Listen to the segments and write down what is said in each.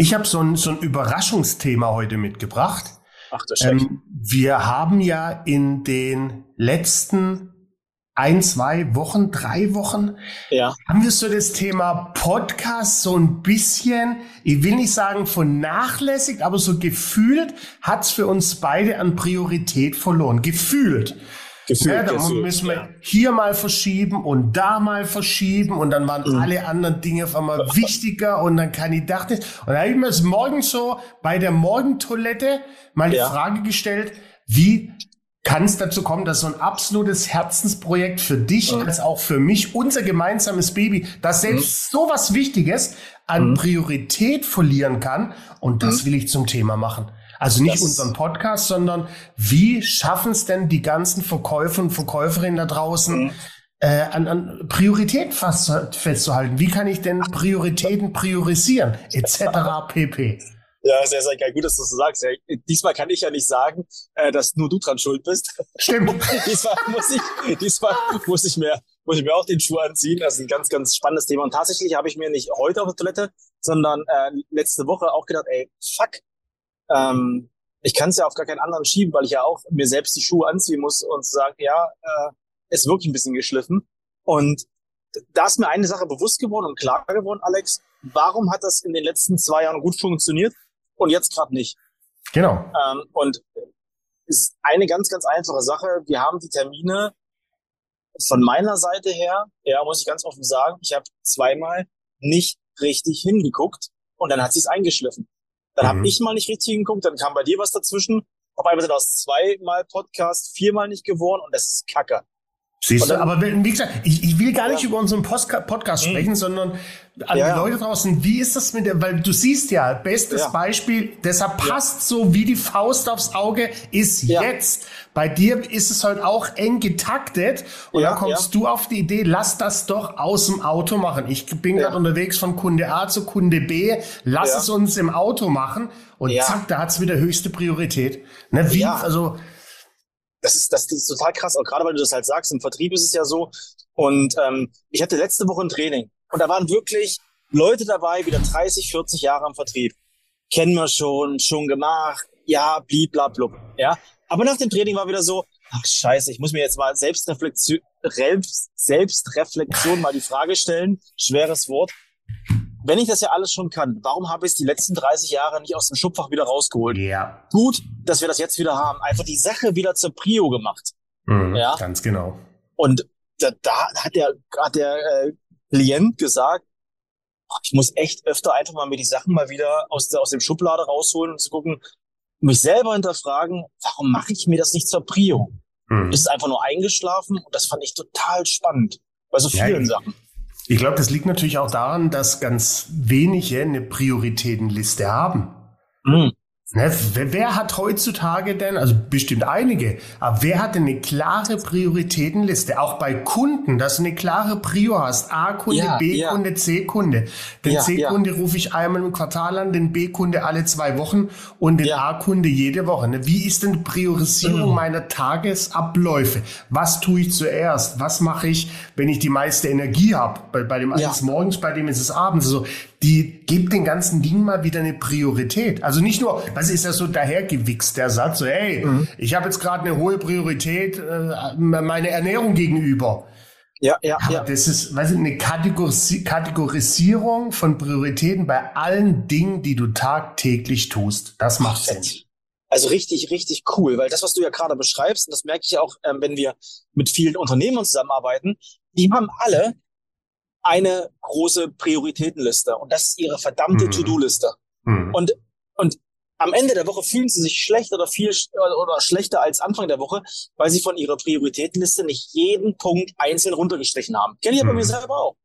Ich habe so ein, so ein Überraschungsthema heute mitgebracht. Ach, das ähm, Wir haben ja in den letzten ein, zwei Wochen, drei Wochen, ja. haben wir so das Thema Podcast so ein bisschen, ich will nicht sagen vernachlässigt, aber so gefühlt hat's für uns beide an Priorität verloren. Gefühlt. Gefühlt, ja, da müssen wir hier mal verschieben und da mal verschieben und dann waren mhm. alle anderen Dinge auf einmal wichtiger und dann kann ich dachte, und da habe ich mir das morgen so bei der Morgentoilette mal die ja. Frage gestellt, wie kann es dazu kommen, dass so ein absolutes Herzensprojekt für dich mhm. als auch für mich, unser gemeinsames Baby, das selbst mhm. so was Wichtiges an mhm. Priorität verlieren kann. Und das mhm. will ich zum Thema machen. Also nicht das unseren Podcast, sondern wie schaffen es denn die ganzen Verkäufer und Verkäuferinnen da draußen, mhm. äh, an, an Priorität fast, festzuhalten? Wie kann ich denn Prioritäten priorisieren, etc. pp. Ja, sehr, sehr geil. Gut, dass du das so sagst. Ja, diesmal kann ich ja nicht sagen, äh, dass nur du dran schuld bist. Stimmt. diesmal muss ich, diesmal muss ich mir, muss ich mir auch den Schuh anziehen. Das ist ein ganz, ganz spannendes Thema. Und tatsächlich habe ich mir nicht heute auf der Toilette, sondern äh, letzte Woche auch gedacht, ey, fuck, ähm, ich kann es ja auf gar keinen anderen schieben, weil ich ja auch mir selbst die Schuhe anziehen muss und sagen, ja, äh, ist wirklich ein bisschen geschliffen. Und da ist mir eine Sache bewusst geworden und klar geworden, Alex, warum hat das in den letzten zwei Jahren gut funktioniert und jetzt gerade nicht? Genau. Ähm, und ist eine ganz, ganz einfache Sache. Wir haben die Termine von meiner Seite her, ja, muss ich ganz offen sagen, ich habe zweimal nicht richtig hingeguckt und dann hat sich's eingeschliffen. Dann mhm. habe ich mal nicht richtig hingeguckt, dann kam bei dir was dazwischen. Auf einmal sind aus zweimal Podcast viermal nicht geworden und das ist Kacke. Siehst du, aber wie gesagt, ich, ich will gar nicht ja. über unseren Podcast mhm. sprechen, sondern an ja. die Leute draußen, wie ist das mit der, weil du siehst ja, bestes ja. Beispiel, deshalb passt so wie die Faust aufs Auge, ist jetzt. Bei dir ist es halt auch eng getaktet und dann kommst du auf die Idee, lass das doch aus dem Auto machen. Ich bin gerade unterwegs von Kunde A zu Kunde B, lass es uns im Auto machen und zack, da hat's wieder höchste Priorität. Ne, wie, also, das ist, das ist total krass, auch gerade weil du das halt sagst, im Vertrieb ist es ja so. Und ähm, ich hatte letzte Woche ein Training und da waren wirklich Leute dabei, wieder 30, 40 Jahre am Vertrieb. Kennen wir schon, schon gemacht, ja, bliblablub, ja. Aber nach dem Training war wieder so, ach scheiße, ich muss mir jetzt mal Selbstreflexion, Selbstreflexion mal die Frage stellen, schweres Wort wenn ich das ja alles schon kann, warum habe ich es die letzten 30 Jahre nicht aus dem Schubfach wieder rausgeholt? Ja. Gut, dass wir das jetzt wieder haben. Einfach die Sache wieder zur Prio gemacht. Mhm, ja. Ganz genau. Und da, da hat der, hat der äh, Klient gesagt, ich muss echt öfter einfach mal mir die Sachen mal wieder aus, der, aus dem Schublade rausholen und zu gucken, mich selber hinterfragen, warum mache ich mir das nicht zur Prio? Mhm. Ist es einfach nur eingeschlafen und das fand ich total spannend bei so vielen ja, Sachen. Ich glaube, das liegt natürlich auch daran, dass ganz wenige eine Prioritätenliste haben. Mhm. Ne, wer, hat heutzutage denn, also bestimmt einige, aber wer hat denn eine klare Prioritätenliste? Auch bei Kunden, dass du eine klare Prio hast. A-Kunde, ja, B-Kunde, ja. C-Kunde. Den ja, C-Kunde rufe ich einmal im Quartal an, den B-Kunde alle zwei Wochen und den A-Kunde jede Woche. Ne? Wie ist denn die Priorisierung mhm. meiner Tagesabläufe? Was tue ich zuerst? Was mache ich, wenn ich die meiste Energie habe? Bei, bei dem einen ist morgens, bei dem ist es abends. Also die gibt den ganzen Ding mal wieder eine Priorität. Also nicht nur, was ist das so dahergewichst, der Satz, so, hey, mhm. ich habe jetzt gerade eine hohe Priorität äh, meine Ernährung gegenüber. Ja, ja, Aber ja. Das ist, weißt du, eine Kategorisi Kategorisierung von Prioritäten bei allen Dingen, die du tagtäglich tust. Das macht Sinn. Also richtig, richtig cool, weil das, was du ja gerade beschreibst, und das merke ich auch, ähm, wenn wir mit vielen Unternehmern zusammenarbeiten, die haben alle eine große Prioritätenliste und das ist ihre verdammte mhm. To-Do-Liste. Mhm. Und, und am Ende der Woche fühlen sie sich schlecht oder viel oder schlechter als Anfang der Woche, weil sie von ihrer Prioritätenliste nicht jeden Punkt einzeln runtergestrichen haben. Kenne ich ja bei mir mhm. selber auch.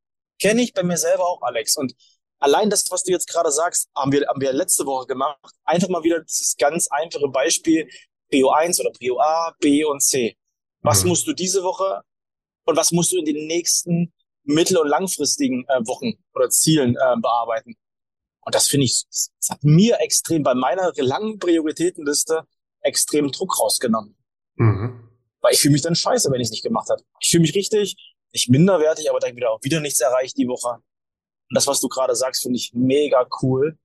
Kenne ich bei mir selber auch, Alex. Und allein das, was du jetzt gerade sagst, haben wir, haben wir letzte Woche gemacht. Einfach mal wieder dieses ganz einfache Beispiel Prio 1 oder Prio A, B und C. Was mhm. musst du diese Woche und was musst du in den nächsten mittel- und langfristigen äh, Wochen oder Zielen äh, bearbeiten. Und das finde ich, das hat mir extrem bei meiner langen Prioritätenliste extrem Druck rausgenommen. Mhm. Weil ich fühle mich dann scheiße, wenn ich es nicht gemacht habe. Ich fühle mich richtig, nicht minderwertig, aber dann wieder auch wieder nichts erreicht die Woche. Und das, was du gerade sagst, finde ich mega cool.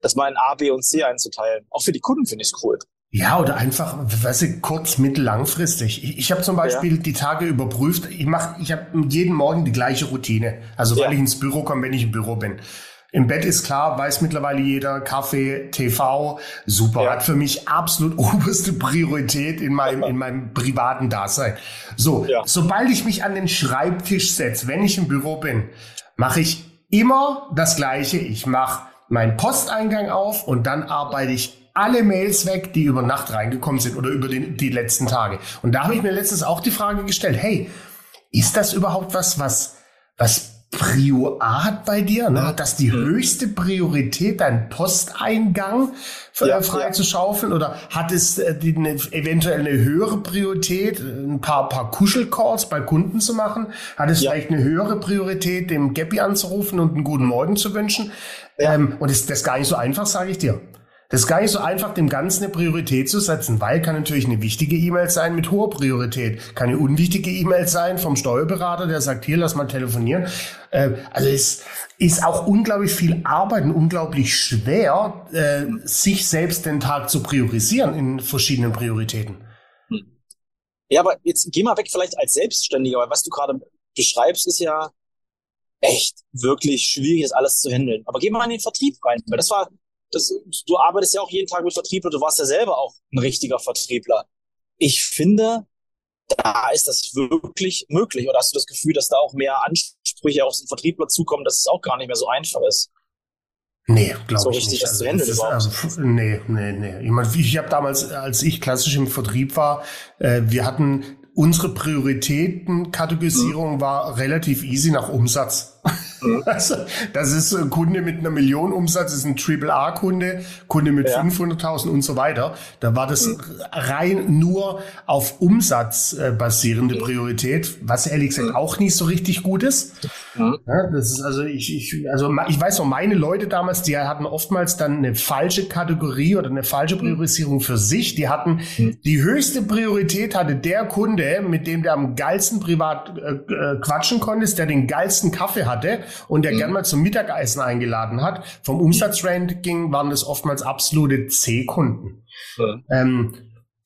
das mal in A, B und C einzuteilen. Auch für die Kunden finde ich es cool. Ja, oder einfach, weißt du, kurz, mittel, langfristig. Ich, ich habe zum Beispiel ja. die Tage überprüft. Ich mache, ich habe jeden Morgen die gleiche Routine. Also weil ja. ich ins Büro komme, wenn ich im Büro bin. Im Bett ist klar, weiß mittlerweile jeder, Kaffee, TV, super. Ja. Hat für mich absolut oberste Priorität in meinem, in meinem privaten Dasein. So, sobald ich mich an den Schreibtisch setze, wenn ich im Büro bin, mache ich immer das Gleiche. Ich mache meinen Posteingang auf und dann arbeite ich alle Mails weg, die über Nacht reingekommen sind oder über den, die letzten Tage. Und da habe ich mir letztens auch die Frage gestellt, hey, ist das überhaupt was, was, was Prio A hat bei dir, ne? dass die höchste Priorität dein Posteingang für, ja, frei ja. zu schaufeln oder hat es äh, die, eine, eventuell eine höhere Priorität, ein paar, paar Kuschelcalls bei Kunden zu machen? Hat es ja. vielleicht eine höhere Priorität, dem Gappi anzurufen und einen guten Morgen zu wünschen? Ähm, und ist das gar nicht so einfach, sage ich dir. Das ist gar nicht so einfach, dem Ganzen eine Priorität zu setzen, weil kann natürlich eine wichtige E-Mail sein mit hoher Priorität, kann eine unwichtige E-Mail sein vom Steuerberater, der sagt, hier, lass mal telefonieren. Äh, also es ist auch unglaublich viel Arbeit und unglaublich schwer, äh, sich selbst den Tag zu priorisieren in verschiedenen Prioritäten. Ja, aber jetzt geh mal weg vielleicht als Selbstständiger, weil was du gerade beschreibst, ist ja echt wirklich schwierig, das alles zu handeln. Aber geh mal in den Vertrieb rein, weil das war das, du arbeitest ja auch jeden Tag mit Vertriebler, du warst ja selber auch ein richtiger Vertriebler. Ich finde, da ist das wirklich möglich. Oder hast du das Gefühl, dass da auch mehr Ansprüche aus dem Vertriebler zukommen, dass es auch gar nicht mehr so einfach ist? Nee, glaube so ich richtig, nicht. Das also, zu handeln ist, überhaupt. Ähm, nee, nee, nee. Ich, meine, ich habe damals, als ich klassisch im Vertrieb war, äh, wir hatten unsere Prioritätenkategorisierung mhm. war relativ easy nach Umsatz. Mhm. Also, das ist ein Kunde mit einer Million Umsatz, ist ein Triple-A-Kunde, Kunde mit ja. 500.000 und so weiter. Da war das mhm. rein nur auf Umsatz äh, basierende mhm. Priorität, was ehrlich gesagt mhm. auch nicht so richtig gut ist. Mhm. Ja, das ist also ich, ich, also ich weiß auch meine Leute damals, die hatten oftmals dann eine falsche Kategorie oder eine falsche Priorisierung für sich. Die hatten die höchste Priorität hatte der Kunde, mit dem der am geilsten privat äh, äh quatschen konnte, der den geilsten Kaffee hatte und der mhm. gern mal zum Mittagessen eingeladen hat. Vom Umsatzranking waren das oftmals absolute C-Kunden. Mhm. Ähm,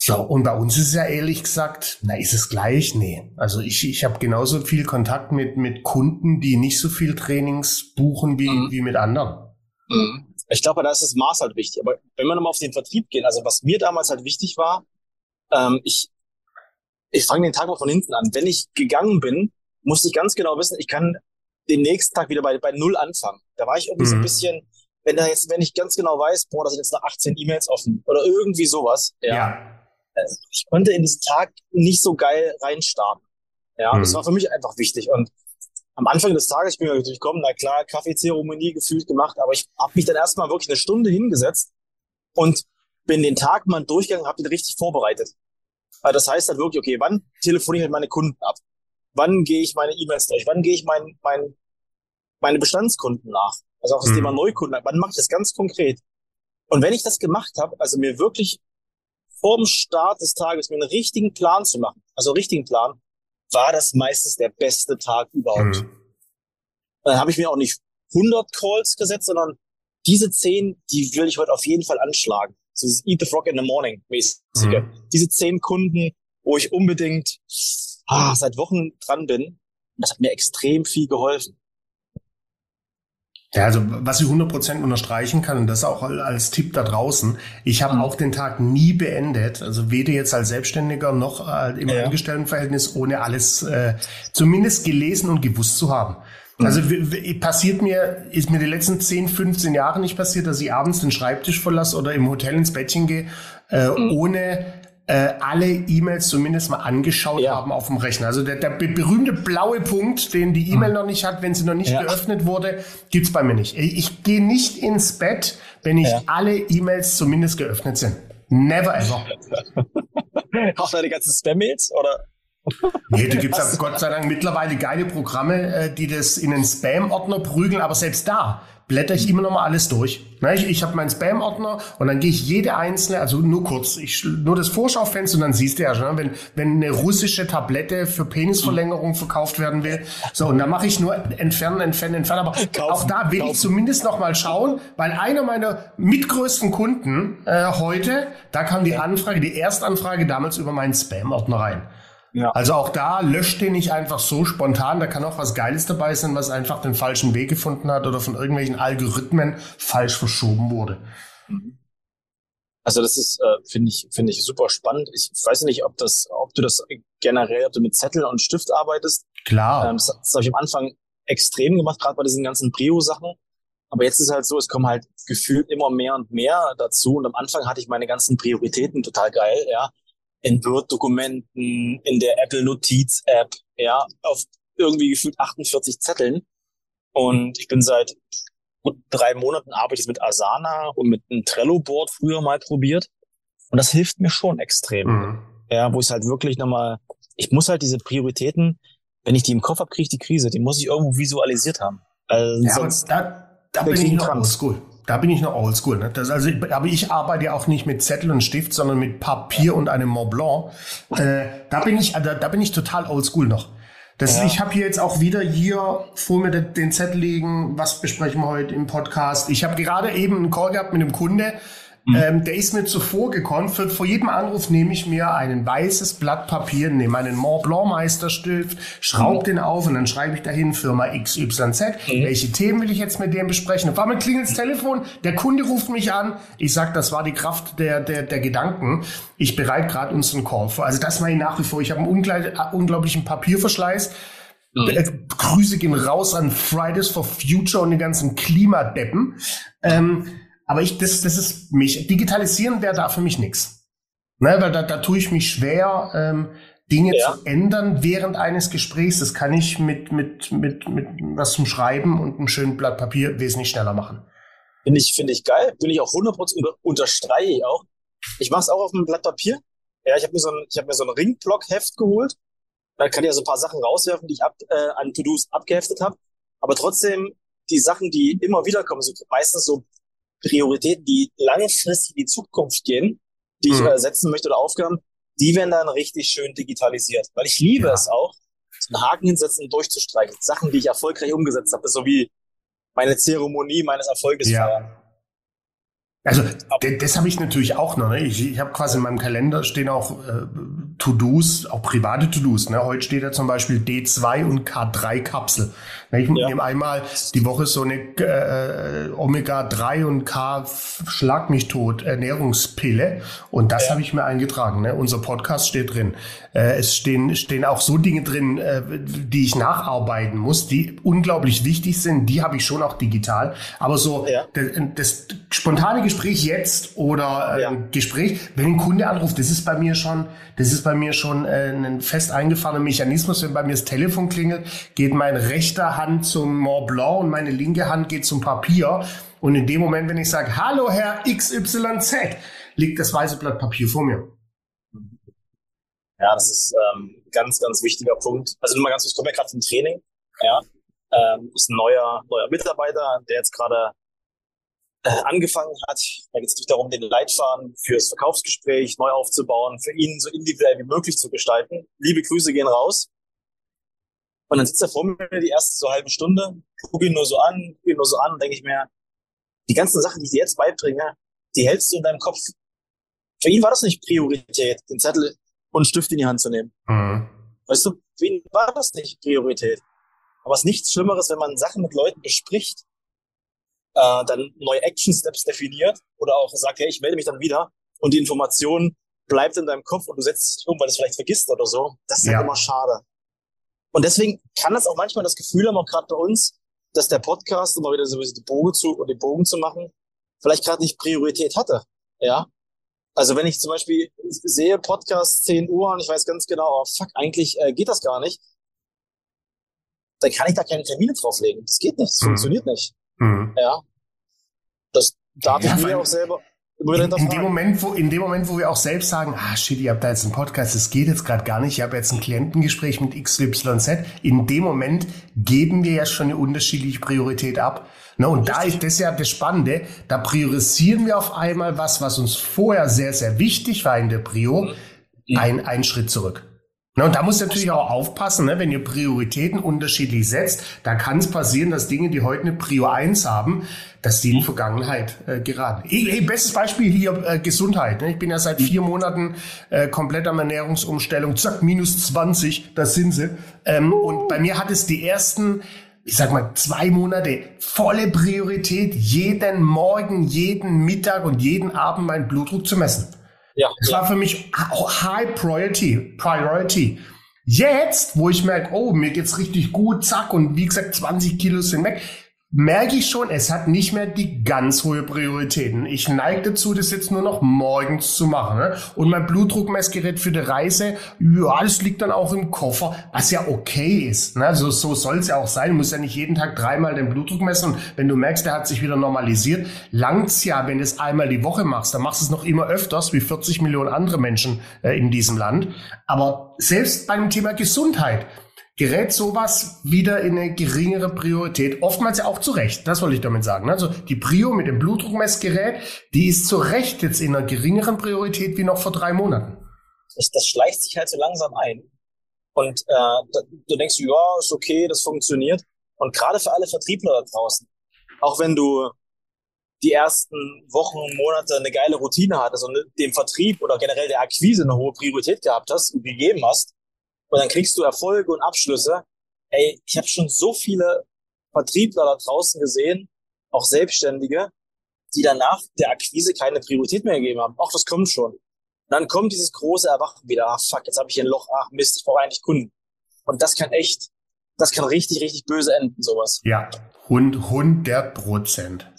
so, und bei uns ist es ja ehrlich gesagt, na, ist es gleich? Nee. Also ich, ich habe genauso viel Kontakt mit, mit Kunden, die nicht so viel Trainings buchen wie, mhm. wie mit anderen. Mhm. Ich glaube, da ist das Maß halt wichtig. Aber wenn wir nochmal auf den Vertrieb gehen, also was mir damals halt wichtig war, ähm, ich, ich fange den Tag mal von hinten an. Wenn ich gegangen bin, musste ich ganz genau wissen, ich kann den nächsten Tag wieder bei, bei Null anfangen. Da war ich irgendwie mhm. so ein mhm. bisschen, wenn da jetzt, wenn ich ganz genau weiß, boah, da sind jetzt noch 18 E-Mails offen oder irgendwie sowas. Ja. ja. Also ich konnte in diesen Tag nicht so geil reinstarten. Ja, mhm. das war für mich einfach wichtig. Und am Anfang des Tages, ich bin natürlich gekommen, na klar, Kaffeezeremonie gefühlt gemacht, aber ich habe mich dann erstmal wirklich eine Stunde hingesetzt und bin den Tag mal durchgegangen, habe den richtig vorbereitet. Also das heißt dann wirklich, okay, wann telefoniere ich mit meine Kunden ab? Wann gehe ich meine E-Mails durch, wann gehe ich mein, mein, meine Bestandskunden nach. Also auch das mhm. Thema Neukunden, wann mache ich das ganz konkret? Und wenn ich das gemacht habe, also mir wirklich vorm Start des Tages mir einen richtigen Plan zu machen, also richtigen Plan, war das meistens der beste Tag überhaupt. Mhm. Dann habe ich mir auch nicht 100 Calls gesetzt, sondern diese 10, die will ich heute auf jeden Fall anschlagen. So dieses Eat the Frog in the Morning mäßige. Mhm. Diese 10 Kunden, wo ich unbedingt ah, seit Wochen dran bin. Das hat mir extrem viel geholfen. Ja, also was ich 100% unterstreichen kann, und das auch als Tipp da draußen, ich habe mhm. auch den Tag nie beendet, also weder jetzt als Selbstständiger noch äh, im ja. Angestelltenverhältnis, ohne alles äh, zumindest gelesen und gewusst zu haben. Mhm. Also passiert mir, ist mir die letzten 10, 15 Jahre nicht passiert, dass ich abends den Schreibtisch verlasse oder im Hotel ins Bettchen gehe, äh, mhm. ohne äh, alle E-Mails zumindest mal angeschaut ja. haben auf dem Rechner. Also der, der berühmte blaue Punkt, den die E-Mail mhm. noch nicht hat, wenn sie noch nicht ja. geöffnet wurde, gibt's bei mir nicht. Ich, ich gehe nicht ins Bett, wenn nicht ja. alle E-Mails zumindest geöffnet sind. Never ever. Auch deine ganzen Spam-Mails oder? Nee, da gibt's ja Gott sei Dank mittlerweile geile Programme, äh, die das in den Spam-Ordner prügeln, aber selbst da blätter ich immer noch mal alles durch. Ne, ich, ich habe meinen Spam-Ordner und dann gehe ich jede einzelne, also nur kurz, ich, nur das Vorschaufenster und dann siehst du ja schon, wenn, wenn eine russische Tablette für Penisverlängerung verkauft werden will. So, und dann mache ich nur entfernen, entfernen, entfernen. Aber kaufen, auch da will kaufen. ich zumindest noch mal schauen, weil einer meiner mitgrößten Kunden äh, heute, da kam die Anfrage, die Erstanfrage damals über meinen Spam-Ordner rein. Ja. Also auch da löscht den nicht einfach so spontan. Da kann auch was Geiles dabei sein, was einfach den falschen Weg gefunden hat oder von irgendwelchen Algorithmen falsch verschoben wurde. Also das ist, äh, finde ich, finde ich super spannend. Ich weiß nicht, ob das, ob du das generell, ob du mit Zettel und Stift arbeitest. Klar. Ähm, das, das habe ich am Anfang extrem gemacht, gerade bei diesen ganzen Prio-Sachen. Aber jetzt ist halt so, es kommen halt gefühlt immer mehr und mehr dazu. Und am Anfang hatte ich meine ganzen Prioritäten total geil, ja in Word-Dokumenten, in der Apple Notiz-App, ja, auf irgendwie gefühlt 48 Zetteln. Und ich bin seit drei Monaten arbeite ich mit Asana und mit einem Trello-Board früher mal probiert. Und das hilft mir schon extrem. Mhm. Ja, wo ich halt wirklich nochmal, ich muss halt diese Prioritäten, wenn ich die im Kopf habe, kriege ich die Krise. Die muss ich irgendwo visualisiert haben. Also ja, sonst da, da bin ich noch oldschool. Da bin ich noch oldschool. Ne? Das, also, aber ich arbeite ja auch nicht mit Zettel und Stift, sondern mit Papier und einem Mont Blanc. Äh, da bin ich, da, da bin ich total oldschool noch. Das, ja. Ich habe hier jetzt auch wieder hier vor mir den, den Zettel liegen, was besprechen wir heute im Podcast. Ich habe gerade eben einen Call gehabt mit einem Kunde, Mhm. Ähm, der ist mir zuvor gekommen. Für, vor jedem Anruf nehme ich mir ein weißes Blatt Papier, nehme einen Mont Blanc Meisterstift, schraube mhm. den auf und dann schreibe ich dahin Firma XYZ. Mhm. Welche Themen will ich jetzt mit dem besprechen? Auf einmal klingelt das Telefon, der Kunde ruft mich an. Ich sag, das war die Kraft der, der, der Gedanken. Ich bereite gerade unseren Call vor. Also das mache ich nach wie vor. Ich habe einen unglaublichen Papierverschleiß. Mhm. Äh, Grüße gehen raus an Fridays for Future und die ganzen Klimadeppen. Ähm, aber ich, das, das ist mich. Digitalisieren wäre da für mich nichts. Ne, weil da, da tue ich mich schwer, ähm, Dinge ja. zu ändern während eines Gesprächs. Das kann ich mit, mit, mit, mit was zum Schreiben und einem schönen Blatt Papier wesentlich schneller machen. Finde ich, finde ich geil. Bin ich auch 100% unter, unterstreiche ich auch. Ich mache es auch auf einem Blatt Papier. Ja, ich habe mir so ein, ich habe mir so ein Ringblock-Heft geholt. Da kann ich ja so ein paar Sachen rauswerfen, die ich ab, äh, an To-Dos abgeheftet habe. Aber trotzdem die Sachen, die immer wieder kommen, so meistens so Prioritäten, die langfristig in die Zukunft gehen, die ich mhm. äh, setzen möchte oder Aufgaben, die werden dann richtig schön digitalisiert. Weil ich liebe ja. es auch, einen Haken hinsetzen und durchzustreichen. Sachen, die ich erfolgreich umgesetzt habe, so wie meine Zeremonie meines Erfolges ja. feiern. Also das habe ich natürlich auch noch. Ne? Ich, ich habe quasi in meinem Kalender stehen auch äh, To-Dos, auch private To-Dos. Ne? Heute steht da zum Beispiel D2 und K3-Kapsel. Ich ja. nehme einmal die Woche so eine äh, Omega-3 und K Schlag mich tot Ernährungspille und das ja. habe ich mir eingetragen. Ne? Unser Podcast steht drin. Äh, es stehen, stehen auch so Dinge drin, äh, die ich nacharbeiten muss, die unglaublich wichtig sind. Die habe ich schon auch digital. Aber so ja. das, das spontane Gespräch jetzt oder äh. Gespräch, wenn ein Kunde anruft, das ist bei mir schon, das ist bei mir schon äh, ein fest eingefahrener Mechanismus. Wenn bei mir das Telefon klingelt, geht meine rechte Hand zum Mont Blanc und meine linke Hand geht zum Papier. Und in dem Moment, wenn ich sage, hallo Herr XYZ, liegt das weiße Blatt Papier vor mir. Ja, das ist ähm, ganz, ganz wichtiger Punkt. Also mal ganz kurz, ich komme gerade vom Training. Ja, ähm, ist ein neuer, neuer Mitarbeiter, der jetzt gerade äh, angefangen hat. Da geht es natürlich darum, den Leitfaden fürs Verkaufsgespräch neu aufzubauen, für ihn so individuell wie möglich zu gestalten. Liebe Grüße gehen raus. Und dann sitzt er vor mir die erste so halbe Stunde, gucke ihn nur so an, gucke ihn nur so an und denke ich mir, die ganzen Sachen, die ich dir jetzt beibringe, die hältst du in deinem Kopf. Für ihn war das nicht Priorität, den Zettel und Stift in die Hand zu nehmen. Mhm. Weißt du, für ihn war das nicht Priorität. Aber es ist nichts Schlimmeres, wenn man Sachen mit Leuten bespricht, äh, dann neue Action Steps definiert oder auch sagt, hey, ich melde mich dann wieder und die Information bleibt in deinem Kopf und du setzt nicht um, weil du es vielleicht vergisst oder so. Das ist ja. halt immer schade. Und deswegen kann das auch manchmal das Gefühl haben, auch gerade bei uns, dass der Podcast, um mal wieder so die Bogen zu, den Bogen zu machen, vielleicht gerade nicht Priorität hatte. Ja, also wenn ich zum Beispiel sehe Podcast 10 Uhr und ich weiß ganz genau, oh fuck, eigentlich äh, geht das gar nicht, dann kann ich da keine Termine drauflegen. Das geht nicht, das mhm. funktioniert nicht. Mhm. Ja. Das darf ja, ich mir auch selber, in, in, dem Moment, wo, in dem Moment, wo wir auch selbst sagen, ah shit, ihr habt da jetzt einen Podcast, das geht jetzt gerade gar nicht, ich habe jetzt ein Klientengespräch mit XYZ, in dem Moment geben wir ja schon eine unterschiedliche Priorität ab. Na, und Richtig. da ist das ja das Spannende, da priorisieren wir auf einmal was, was uns vorher sehr, sehr wichtig war in der Prio, mhm. ein, einen Schritt zurück. Na, und da muss natürlich auch aufpassen, ne, wenn ihr Prioritäten unterschiedlich setzt, da kann es passieren, dass Dinge, die heute eine Prio 1 haben, dass die in die Vergangenheit äh, geraten. Hey, hey, bestes Beispiel hier äh, Gesundheit. Ne? Ich bin ja seit vier Monaten äh, komplett am Ernährungsumstellung, zack, minus 20, das sind sie. Ähm, und bei mir hat es die ersten ich sag mal, zwei Monate volle Priorität, jeden Morgen, jeden Mittag und jeden Abend meinen Blutdruck zu messen. Ja. Das ja. war für mich High Priority, Priority. Jetzt, wo ich merke, oh, mir geht's richtig gut, zack, und wie gesagt, 20 Kilo sind weg, merke ich schon, es hat nicht mehr die ganz hohe Prioritäten. Ich neige dazu, das jetzt nur noch morgens zu machen. Ne? Und mein Blutdruckmessgerät für die Reise, ja, das liegt dann auch im Koffer, was ja okay ist. Ne? Also, so soll es ja auch sein. Du musst ja nicht jeden Tag dreimal den Blutdruck messen. Und wenn du merkst, der hat sich wieder normalisiert, langt's ja, wenn du es einmal die Woche machst. Dann machst du es noch immer öfters, wie 40 Millionen andere Menschen äh, in diesem Land. Aber selbst beim Thema Gesundheit, gerät sowas wieder in eine geringere Priorität. Oftmals ja auch zu Recht, das wollte ich damit sagen. Also die Prio mit dem Blutdruckmessgerät, die ist zu Recht jetzt in einer geringeren Priorität wie noch vor drei Monaten. Das, das schleicht sich halt so langsam ein. Und äh, du denkst, ja, ist okay, das funktioniert. Und gerade für alle Vertriebler da draußen, auch wenn du die ersten Wochen, Monate eine geile Routine hattest und dem Vertrieb oder generell der Akquise eine hohe Priorität gehabt hast und gegeben hast, und dann kriegst du Erfolge und Abschlüsse. Ey, ich habe schon so viele Vertriebler da draußen gesehen, auch Selbstständige, die danach der Akquise keine Priorität mehr gegeben haben. Ach, das kommt schon. Und dann kommt dieses große Erwachen wieder. Ach, fuck, jetzt habe ich hier ein Loch. Ach, Mist, ich brauche eigentlich Kunden. Und das kann echt, das kann richtig, richtig böse enden, sowas. Ja, 100 Prozent.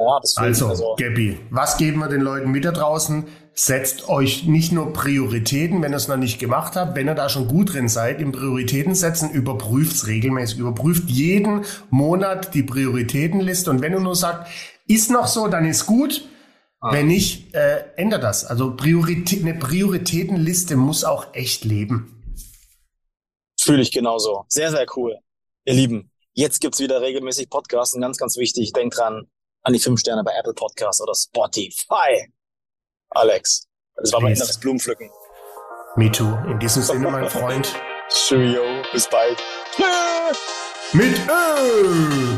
Ja, das also, also, Gabby, was geben wir den Leuten mit da draußen? Setzt euch nicht nur Prioritäten, wenn ihr es noch nicht gemacht habt, wenn ihr da schon gut drin seid, im Prioritäten setzen, überprüft es regelmäßig, überprüft jeden Monat die Prioritätenliste und wenn du nur sagst, ist noch so, dann ist gut. Ah. Wenn nicht, äh, ändert das. Also Priorität, eine Prioritätenliste muss auch echt leben. Fühle ich genauso. Sehr, sehr cool. Ihr Lieben, jetzt gibt's wieder regelmäßig Podcasts und ganz, ganz wichtig, denkt dran, an die fünf Sterne bei Apple Podcasts oder Spotify. Alex, das war mein inneres Blumenpflücken. Me too. In diesem Sinne, mein Freund. Cheerio, bis bald. Mit Ö.